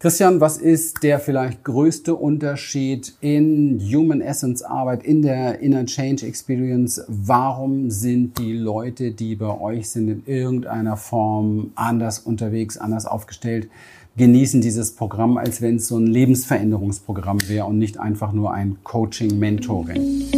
Christian, was ist der vielleicht größte Unterschied in Human Essence Arbeit, in der Inner Change Experience? Warum sind die Leute, die bei euch sind, in irgendeiner Form anders unterwegs, anders aufgestellt, genießen dieses Programm, als wenn es so ein Lebensveränderungsprogramm wäre und nicht einfach nur ein Coaching-Mentoring?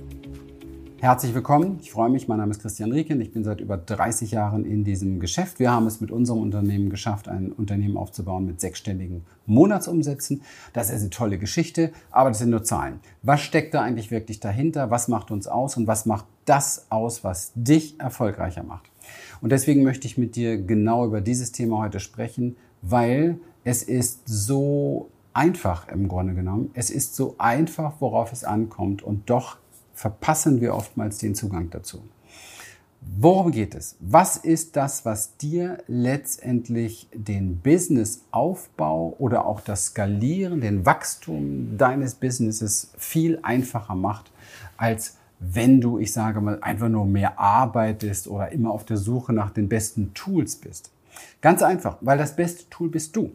Herzlich willkommen. Ich freue mich. Mein Name ist Christian Rieken. Ich bin seit über 30 Jahren in diesem Geschäft. Wir haben es mit unserem Unternehmen geschafft, ein Unternehmen aufzubauen mit sechsstelligen Monatsumsätzen. Das ist eine tolle Geschichte, aber das sind nur Zahlen. Was steckt da eigentlich wirklich dahinter? Was macht uns aus und was macht das aus, was dich erfolgreicher macht? Und deswegen möchte ich mit dir genau über dieses Thema heute sprechen, weil es ist so einfach im Grunde genommen. Es ist so einfach, worauf es ankommt und doch verpassen wir oftmals den Zugang dazu. Worum geht es? Was ist das, was dir letztendlich den Businessaufbau oder auch das Skalieren, den Wachstum deines Businesses viel einfacher macht, als wenn du, ich sage mal, einfach nur mehr arbeitest oder immer auf der Suche nach den besten Tools bist? Ganz einfach, weil das beste Tool bist du.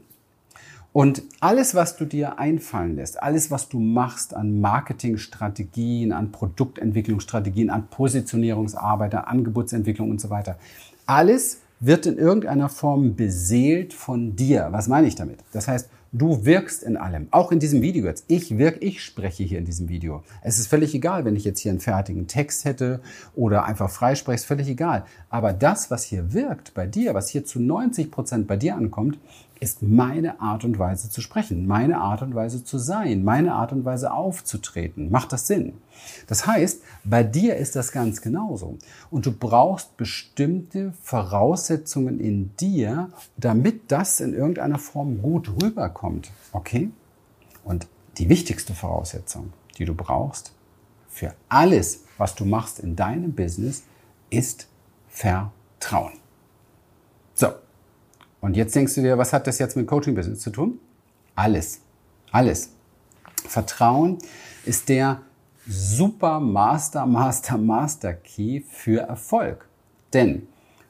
Und alles, was du dir einfallen lässt, alles, was du machst an Marketingstrategien, an Produktentwicklungsstrategien, an Positionierungsarbeit, an Angebotsentwicklung und so weiter, alles wird in irgendeiner Form beseelt von dir. Was meine ich damit? Das heißt, du wirkst in allem. Auch in diesem Video jetzt. Ich wirke, ich spreche hier in diesem Video. Es ist völlig egal, wenn ich jetzt hier einen fertigen Text hätte oder einfach freispreche, ist völlig egal. Aber das, was hier wirkt bei dir, was hier zu 90 Prozent bei dir ankommt, ist meine Art und Weise zu sprechen, meine Art und Weise zu sein, meine Art und Weise aufzutreten. Macht das Sinn? Das heißt, bei dir ist das ganz genauso. Und du brauchst bestimmte Voraussetzungen in dir, damit das in irgendeiner Form gut rüberkommt. Okay? Und die wichtigste Voraussetzung, die du brauchst für alles, was du machst in deinem Business, ist Vertrauen. Und jetzt denkst du dir, was hat das jetzt mit Coaching-Business zu tun? Alles. Alles. Vertrauen ist der super Master, Master, Master Key für Erfolg. Denn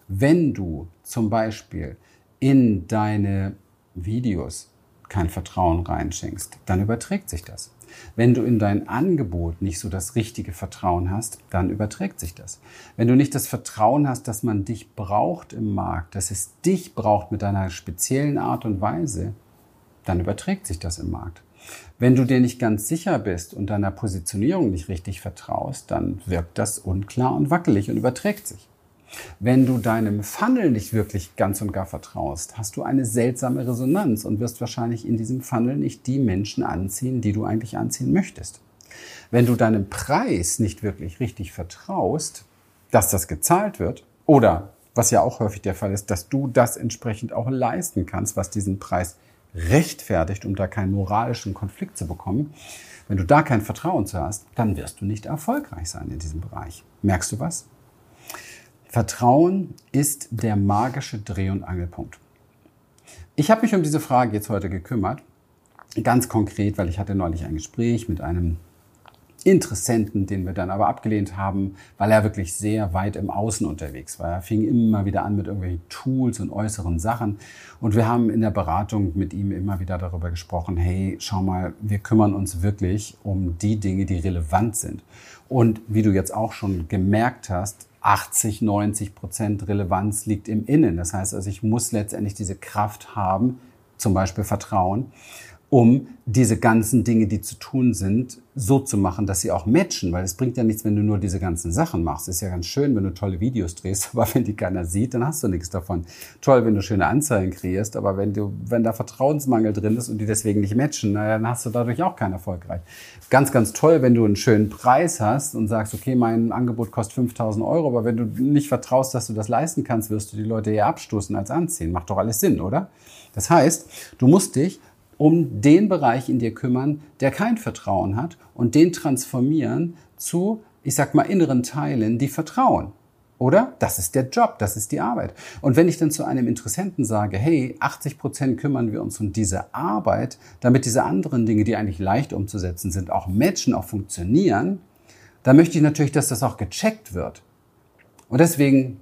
wenn du zum Beispiel in deine Videos kein Vertrauen reinschenkst, dann überträgt sich das. Wenn du in dein Angebot nicht so das richtige Vertrauen hast, dann überträgt sich das. Wenn du nicht das Vertrauen hast, dass man dich braucht im Markt, dass es dich braucht mit deiner speziellen Art und Weise, dann überträgt sich das im Markt. Wenn du dir nicht ganz sicher bist und deiner Positionierung nicht richtig vertraust, dann wirkt das unklar und wackelig und überträgt sich. Wenn du deinem Funnel nicht wirklich ganz und gar vertraust, hast du eine seltsame Resonanz und wirst wahrscheinlich in diesem Funnel nicht die Menschen anziehen, die du eigentlich anziehen möchtest. Wenn du deinem Preis nicht wirklich richtig vertraust, dass das gezahlt wird oder was ja auch häufig der Fall ist, dass du das entsprechend auch leisten kannst, was diesen Preis rechtfertigt, um da keinen moralischen Konflikt zu bekommen. Wenn du da kein Vertrauen zu hast, dann wirst du nicht erfolgreich sein in diesem Bereich. Merkst du was? Vertrauen ist der magische Dreh- und Angelpunkt. Ich habe mich um diese Frage jetzt heute gekümmert, ganz konkret, weil ich hatte neulich ein Gespräch mit einem Interessenten, den wir dann aber abgelehnt haben, weil er wirklich sehr weit im Außen unterwegs war. Er fing immer wieder an mit irgendwelchen Tools und äußeren Sachen. Und wir haben in der Beratung mit ihm immer wieder darüber gesprochen, hey, schau mal, wir kümmern uns wirklich um die Dinge, die relevant sind. Und wie du jetzt auch schon gemerkt hast, 80, 90 Prozent Relevanz liegt im Innen. Das heißt also, ich muss letztendlich diese Kraft haben, zum Beispiel Vertrauen, um diese ganzen Dinge, die zu tun sind, so zu machen, dass sie auch matchen, weil es bringt ja nichts, wenn du nur diese ganzen Sachen machst. ist ja ganz schön, wenn du tolle Videos drehst, aber wenn die keiner sieht, dann hast du nichts davon. Toll, wenn du schöne Anzeigen kreierst, aber wenn du, wenn da Vertrauensmangel drin ist und die deswegen nicht matchen, naja, dann hast du dadurch auch keinen Erfolgreich. Ganz, ganz toll, wenn du einen schönen Preis hast und sagst, okay, mein Angebot kostet 5000 Euro, aber wenn du nicht vertraust, dass du das leisten kannst, wirst du die Leute eher abstoßen als anziehen. Macht doch alles Sinn, oder? Das heißt, du musst dich um den Bereich in dir kümmern, der kein Vertrauen hat und den transformieren zu, ich sag mal, inneren Teilen, die vertrauen. Oder? Das ist der Job, das ist die Arbeit. Und wenn ich dann zu einem Interessenten sage, hey, 80 Prozent kümmern wir uns um diese Arbeit, damit diese anderen Dinge, die eigentlich leicht umzusetzen sind, auch matchen, auch funktionieren, dann möchte ich natürlich, dass das auch gecheckt wird. Und deswegen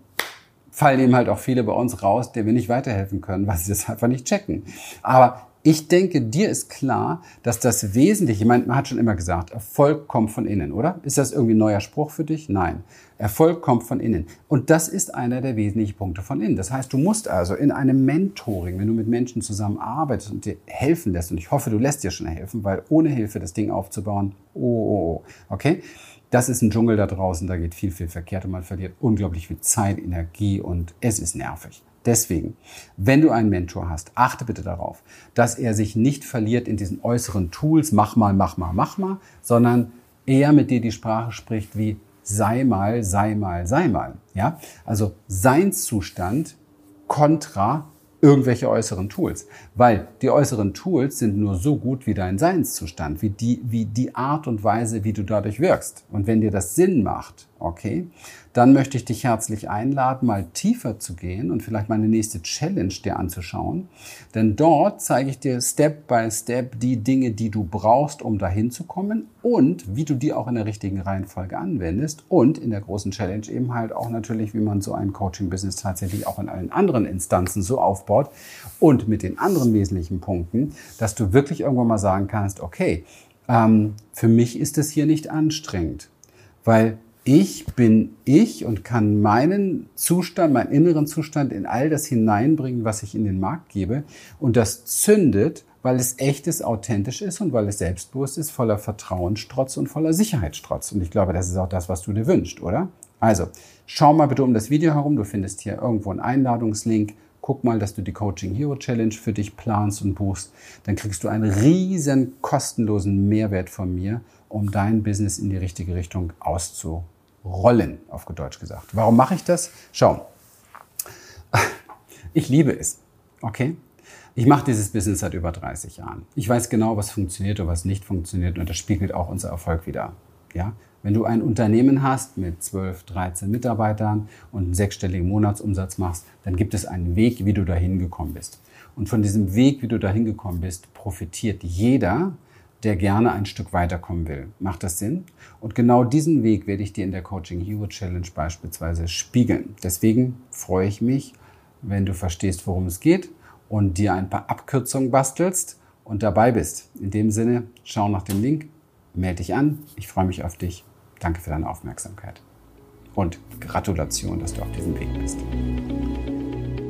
fallen eben halt auch viele bei uns raus, denen wir nicht weiterhelfen können, weil sie das einfach nicht checken. Aber ich denke, dir ist klar, dass das Wesentliche, ich meine, man hat schon immer gesagt, Erfolg kommt von innen, oder? Ist das irgendwie ein neuer Spruch für dich? Nein. Erfolg kommt von innen. Und das ist einer der wesentlichen Punkte von innen. Das heißt, du musst also in einem Mentoring, wenn du mit Menschen zusammenarbeitest und dir helfen lässt, und ich hoffe, du lässt dir schon helfen, weil ohne Hilfe das Ding aufzubauen, oh, oh, oh, okay? Das ist ein Dschungel da draußen, da geht viel, viel verkehrt und man verliert unglaublich viel Zeit, Energie und es ist nervig. Deswegen, wenn du einen Mentor hast, achte bitte darauf, dass er sich nicht verliert in diesen äußeren Tools, mach mal, mach mal, mach mal, sondern eher mit dir die Sprache spricht wie sei mal, sei mal, sei mal. Ja? Also Seinszustand kontra irgendwelche äußeren Tools. Weil die äußeren Tools sind nur so gut wie dein Seinszustand, wie die, wie die Art und Weise, wie du dadurch wirkst. Und wenn dir das Sinn macht, okay, dann möchte ich dich herzlich einladen, mal tiefer zu gehen und vielleicht meine nächste Challenge dir anzuschauen. Denn dort zeige ich dir Step by Step die Dinge, die du brauchst, um dahin zu kommen und wie du die auch in der richtigen Reihenfolge anwendest und in der großen Challenge eben halt auch natürlich, wie man so ein Coaching-Business tatsächlich auch in allen anderen Instanzen so aufbaut und mit den anderen wesentlichen Punkten, dass du wirklich irgendwann mal sagen kannst, okay, ähm, für mich ist es hier nicht anstrengend, weil ich bin ich und kann meinen Zustand, meinen inneren Zustand in all das hineinbringen, was ich in den Markt gebe. Und das zündet, weil es echtes, authentisch ist und weil es selbstbewusst ist, voller Vertrauensstrotz und voller Sicherheitsstrotz. Und ich glaube, das ist auch das, was du dir wünschst, oder? Also, schau mal bitte um das Video herum. Du findest hier irgendwo einen Einladungslink. Guck mal, dass du die Coaching Hero Challenge für dich planst und buchst. Dann kriegst du einen riesen kostenlosen Mehrwert von mir, um dein Business in die richtige Richtung auszuprobieren rollen, auf Deutsch gesagt. Warum mache ich das? Schau, ich liebe es, okay? Ich mache dieses Business seit über 30 Jahren. Ich weiß genau, was funktioniert und was nicht funktioniert und das spiegelt auch unser Erfolg wieder. Ja? Wenn du ein Unternehmen hast mit 12, 13 Mitarbeitern und einen sechsstelligen Monatsumsatz machst, dann gibt es einen Weg, wie du dahin gekommen bist. Und von diesem Weg, wie du dahin gekommen bist, profitiert jeder, der gerne ein Stück weiterkommen will. Macht das Sinn? Und genau diesen Weg werde ich dir in der Coaching Hero Challenge beispielsweise spiegeln. Deswegen freue ich mich, wenn du verstehst, worum es geht und dir ein paar Abkürzungen bastelst und dabei bist. In dem Sinne, schau nach dem Link, melde dich an. Ich freue mich auf dich. Danke für deine Aufmerksamkeit. Und Gratulation, dass du auf diesem Weg bist.